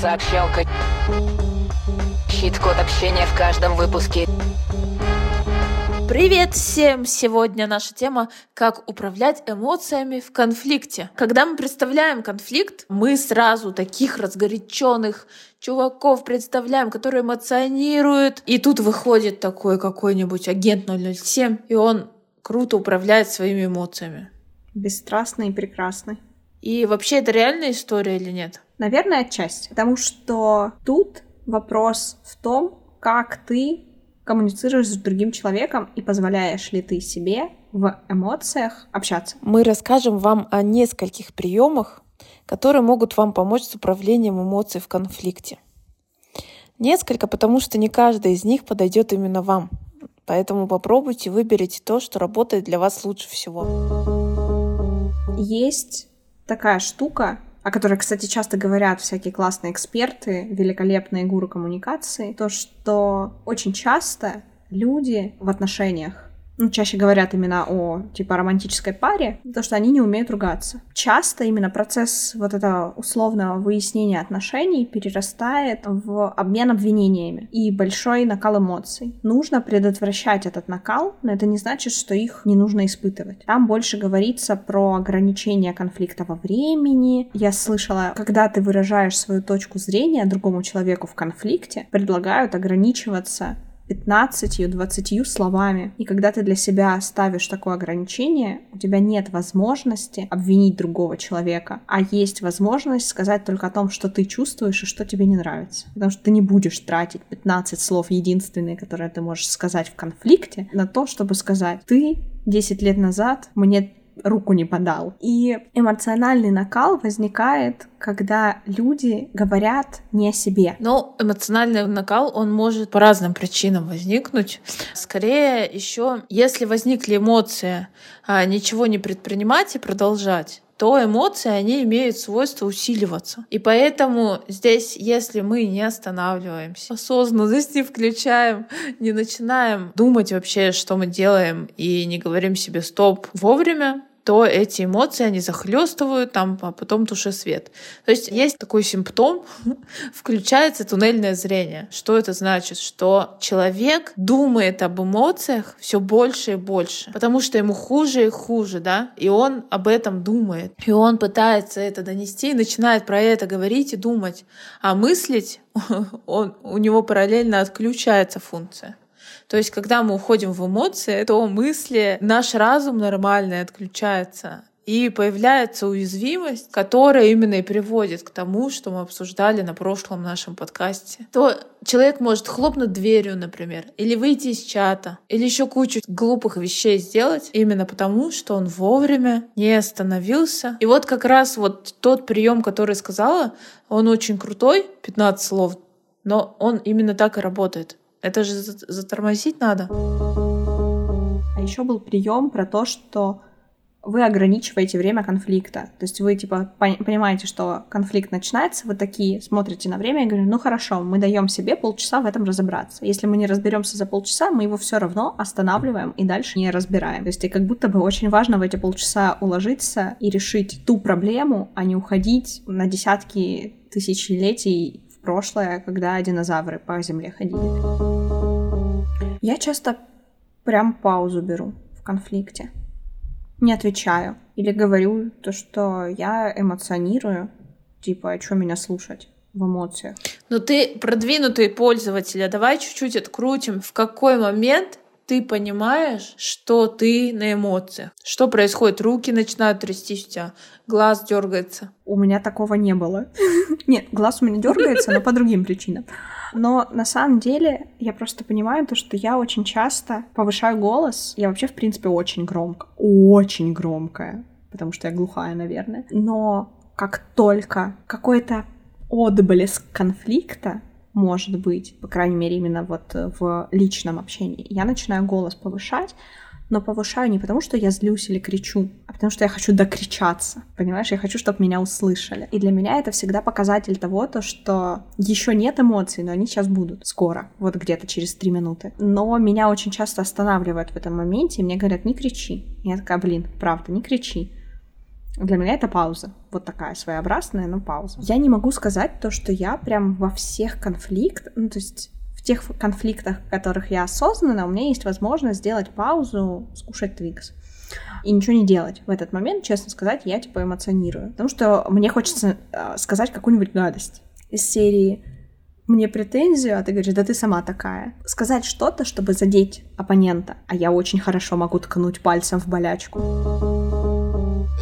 Сообщалка. Хит-код общения в каждом выпуске. Привет всем! Сегодня наша тема «Как управлять эмоциями в конфликте». Когда мы представляем конфликт, мы сразу таких разгоряченных чуваков представляем, которые эмоционируют. И тут выходит такой какой-нибудь агент 007, и он круто управляет своими эмоциями. Бесстрастный и прекрасный. И вообще это реальная история или нет? Наверное, отчасти. Потому что тут вопрос в том, как ты коммуницируешь с другим человеком и позволяешь ли ты себе в эмоциях общаться. Мы расскажем вам о нескольких приемах, которые могут вам помочь с управлением эмоций в конфликте. Несколько, потому что не каждый из них подойдет именно вам. Поэтому попробуйте, выберите то, что работает для вас лучше всего. Есть такая штука, о которой, кстати, часто говорят всякие классные эксперты, великолепные гуру коммуникации, то, что очень часто люди в отношениях ну, чаще говорят именно о, типа, романтической паре, то, что они не умеют ругаться. Часто именно процесс вот этого условного выяснения отношений перерастает в обмен обвинениями и большой накал эмоций. Нужно предотвращать этот накал, но это не значит, что их не нужно испытывать. Там больше говорится про ограничение конфликта во времени. Я слышала, когда ты выражаешь свою точку зрения другому человеку в конфликте, предлагают ограничиваться 15-20 словами. И когда ты для себя ставишь такое ограничение, у тебя нет возможности обвинить другого человека, а есть возможность сказать только о том, что ты чувствуешь и что тебе не нравится. Потому что ты не будешь тратить 15 слов единственные, которые ты можешь сказать в конфликте, на то, чтобы сказать, ты 10 лет назад мне руку не подал. И эмоциональный накал возникает, когда люди говорят не о себе. Но эмоциональный накал, он может по разным причинам возникнуть. Скорее еще, если возникли эмоции, а ничего не предпринимать и продолжать, то эмоции, они имеют свойство усиливаться. И поэтому здесь, если мы не останавливаемся, осознанность не включаем, не начинаем думать вообще, что мы делаем, и не говорим себе «стоп» вовремя, то эти эмоции, они захлестывают, там, а потом туше свет. То есть есть такой симптом, включается туннельное зрение. Что это значит? Что человек думает об эмоциях все больше и больше, потому что ему хуже и хуже, да, и он об этом думает. И он пытается это донести, начинает про это говорить и думать. А мыслить он, у него параллельно отключается функция. То есть, когда мы уходим в эмоции, то мысли, наш разум нормальный отключается. И появляется уязвимость, которая именно и приводит к тому, что мы обсуждали на прошлом нашем подкасте. То человек может хлопнуть дверью, например, или выйти из чата, или еще кучу глупых вещей сделать, именно потому, что он вовремя не остановился. И вот как раз вот тот прием, который сказала, он очень крутой, 15 слов, но он именно так и работает. Это же затормозить надо. А еще был прием про то, что вы ограничиваете время конфликта. То есть вы, типа, понимаете, что конфликт начинается, вы такие смотрите на время и говорите, ну хорошо, мы даем себе полчаса в этом разобраться. Если мы не разберемся за полчаса, мы его все равно останавливаем и дальше не разбираем. То есть и как будто бы очень важно в эти полчаса уложиться и решить ту проблему, а не уходить на десятки тысячелетий прошлое, когда динозавры по земле ходили. Я часто прям паузу беру в конфликте. Не отвечаю. Или говорю то, что я эмоционирую. Типа, а что меня слушать? в эмоциях. Но ты продвинутый пользователь, а давай чуть-чуть открутим, в какой момент ты понимаешь, что ты на эмоциях. Что происходит? Руки начинают трястись у тебя, глаз дергается. У меня такого не было. Нет, глаз у меня дергается, но по другим причинам. Но на самом деле я просто понимаю то, что я очень часто повышаю голос. Я вообще, в принципе, очень громко. Очень громкая. Потому что я глухая, наверное. Но как только какой-то отблеск конфликта может быть, по крайней мере, именно вот э, в личном общении, я начинаю голос повышать, но повышаю не потому, что я злюсь или кричу, а потому что я хочу докричаться. Понимаешь, я хочу, чтобы меня услышали. И для меня это всегда показатель того, то, что еще нет эмоций, но они сейчас будут скоро, вот где-то через три минуты. Но меня очень часто останавливают в этом моменте, и мне говорят, не кричи. Я такая, блин, правда, не кричи. Для меня это пауза. Вот такая своеобразная, но пауза. Я не могу сказать то, что я прям во всех конфликтах, ну, то есть в тех конфликтах, в которых я осознанно, у меня есть возможность сделать паузу, скушать твикс и ничего не делать в этот момент, честно сказать, я типа эмоционирую. Потому что мне хочется э, сказать какую-нибудь гадость из серии мне претензию, а ты говоришь, да ты сама такая. Сказать что-то, чтобы задеть оппонента, а я очень хорошо могу ткнуть пальцем в болячку.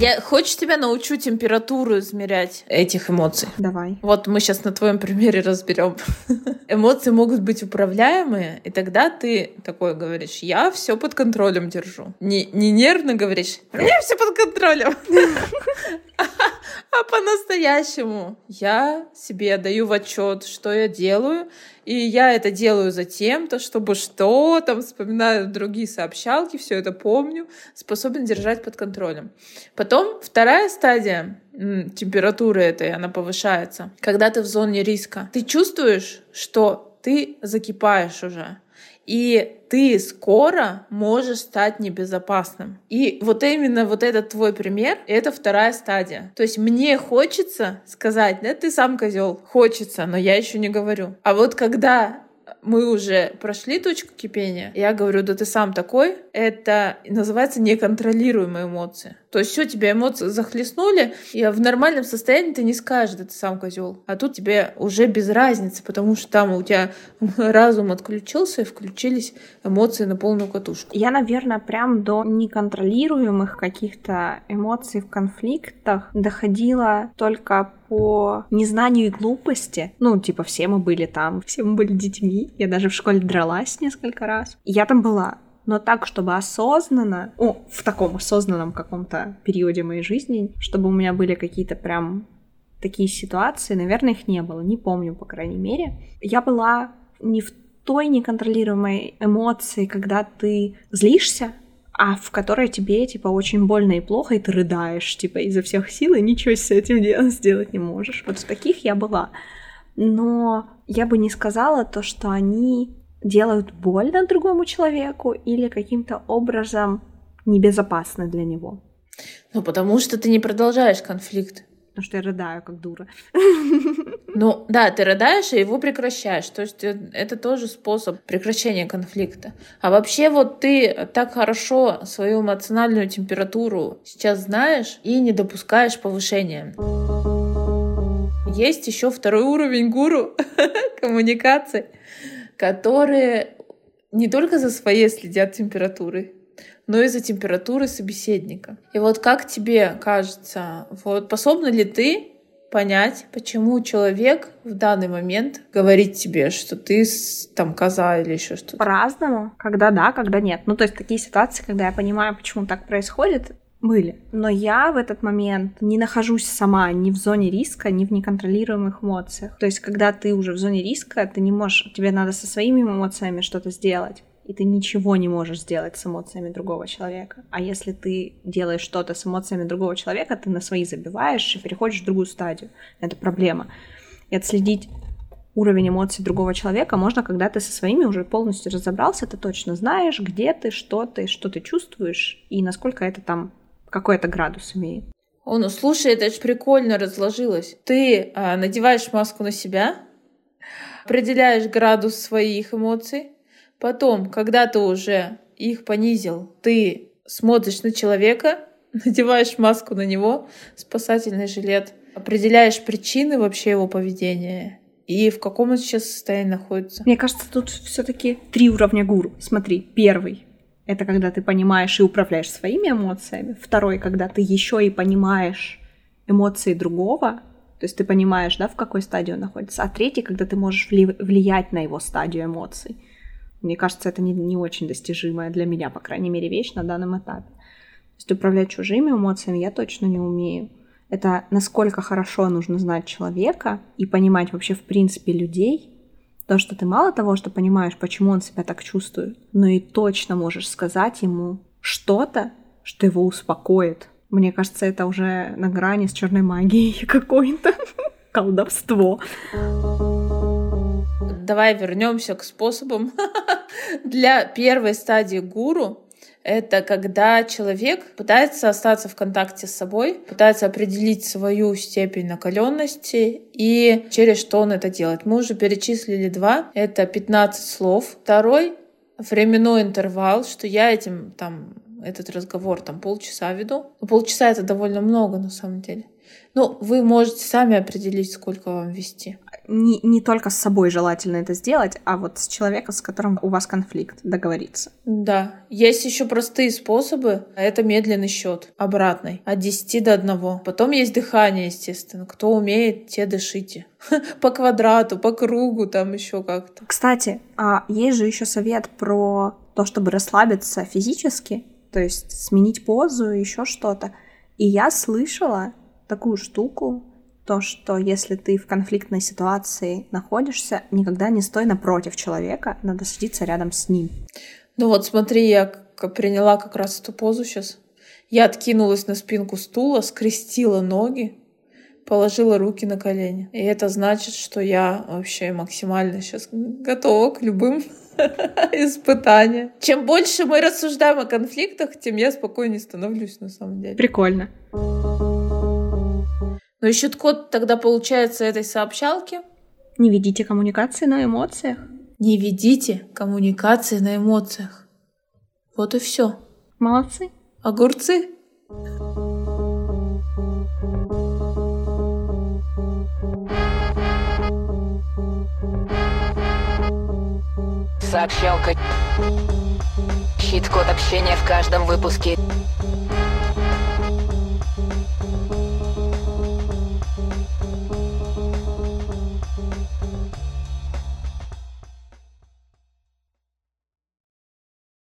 Я хочешь тебя научу температуру измерять этих эмоций? Давай. Вот мы сейчас на твоем примере разберем. Эмоции могут быть управляемые, и тогда ты такой говоришь: я все под контролем держу. Не, не нервно говоришь, меня все под контролем. А по-настоящему я себе даю в отчет, что я делаю, и я это делаю за тем-то, чтобы что там, вспоминаю другие сообщалки, все это помню, способен держать под контролем. Потом вторая стадия температуры этой, она повышается, когда ты в зоне риска. Ты чувствуешь, что ты закипаешь уже и ты скоро можешь стать небезопасным. И вот именно вот этот твой пример, это вторая стадия. То есть мне хочется сказать, да, ты сам козел, хочется, но я еще не говорю. А вот когда мы уже прошли точку кипения, я говорю, да ты сам такой, это называется неконтролируемые эмоции. То есть все, тебя эмоции захлестнули, и в нормальном состоянии ты не скажешь, ты сам козел. А тут тебе уже без разницы, потому что там у тебя разум отключился, и включились эмоции на полную катушку. Я, наверное, прям до неконтролируемых каких-то эмоций в конфликтах доходила только по незнанию и глупости. Ну, типа, все мы были там, все мы были детьми. Я даже в школе дралась несколько раз. Я там была но так, чтобы осознанно, о, в таком осознанном каком-то периоде моей жизни, чтобы у меня были какие-то прям такие ситуации, наверное, их не было, не помню, по крайней мере. Я была не в той неконтролируемой эмоции, когда ты злишься, а в которой тебе, типа, очень больно и плохо, и ты рыдаешь, типа, изо всех сил, и ничего с этим сделать не можешь. Вот в таких я была. Но я бы не сказала то, что они делают больно другому человеку или каким-то образом небезопасны для него. Ну, потому что ты не продолжаешь конфликт. Потому что я рыдаю, как дура. Ну, да, ты рыдаешь и его прекращаешь. То есть э, это тоже способ прекращения конфликта. А вообще вот ты так хорошо свою эмоциональную температуру сейчас знаешь и не допускаешь повышения. Есть еще второй уровень гуру коммуникации которые не только за своей следят температурой, но и за температурой собеседника. И вот как тебе кажется, вот способна ли ты понять, почему человек в данный момент говорит тебе, что ты там коза или еще что-то? По-разному. Когда да, когда нет. Ну, то есть такие ситуации, когда я понимаю, почему так происходит, были. Но я в этот момент не нахожусь сама ни в зоне риска, ни в неконтролируемых эмоциях. То есть, когда ты уже в зоне риска, ты не можешь, тебе надо со своими эмоциями что-то сделать, и ты ничего не можешь сделать с эмоциями другого человека. А если ты делаешь что-то с эмоциями другого человека, ты на свои забиваешь и переходишь в другую стадию. Это проблема. И отследить уровень эмоций другого человека можно, когда ты со своими уже полностью разобрался, ты точно знаешь, где ты, что ты, что ты чувствуешь, и насколько это там какой это градус имеет. О, ну слушай, это же прикольно разложилось. Ты а, надеваешь маску на себя, определяешь градус своих эмоций, потом, когда ты уже их понизил, ты смотришь на человека, надеваешь маску на него, спасательный жилет, определяешь причины вообще его поведения и в каком он сейчас состоянии находится. Мне кажется, тут все-таки три уровня гуру. Смотри, первый это когда ты понимаешь и управляешь своими эмоциями. Второй, когда ты еще и понимаешь эмоции другого, то есть ты понимаешь, да, в какой стадии он находится. А третий, когда ты можешь вли- влиять на его стадию эмоций. Мне кажется, это не, не очень достижимая для меня, по крайней мере, вещь на данном этапе. То есть управлять чужими эмоциями я точно не умею. Это насколько хорошо нужно знать человека и понимать вообще в принципе людей, то, что ты мало того, что понимаешь, почему он себя так чувствует, но и точно можешь сказать ему что-то, что его успокоит. Мне кажется, это уже на грани с черной магией какой-то колдовство. Давай вернемся к способам для первой стадии гуру. Это когда человек пытается остаться в контакте с собой, пытается определить свою степень накаленности и через что он это делает. Мы уже перечислили два. Это 15 слов. Второй временной интервал, что я этим там этот разговор там полчаса веду. Ну, полчаса это довольно много на самом деле. Ну, вы можете сами определить, сколько вам вести. Не, не только с собой желательно это сделать, а вот с человеком, с которым у вас конфликт, договориться. Да. Есть еще простые способы. Это медленный счет обратный, от 10 до 1. Потом есть дыхание, естественно. Кто умеет, те дышите. По квадрату, по кругу, там еще как-то. Кстати, а есть же еще совет про то, чтобы расслабиться физически, то есть сменить позу, еще что-то. И я слышала, такую штуку, то, что если ты в конфликтной ситуации находишься, никогда не стой напротив человека, надо садиться рядом с ним. Ну вот смотри, я приняла как раз эту позу сейчас. Я откинулась на спинку стула, скрестила ноги, положила руки на колени. И это значит, что я вообще максимально сейчас готова к любым испытаниям. Чем больше мы рассуждаем о конфликтах, тем я спокойнее становлюсь на самом деле. Прикольно. Но еще код тогда получается этой сообщалки. Не ведите коммуникации на эмоциях. Не ведите коммуникации на эмоциях. Вот и все. Молодцы. Огурцы. Сообщалка. Щит-код общения в каждом выпуске.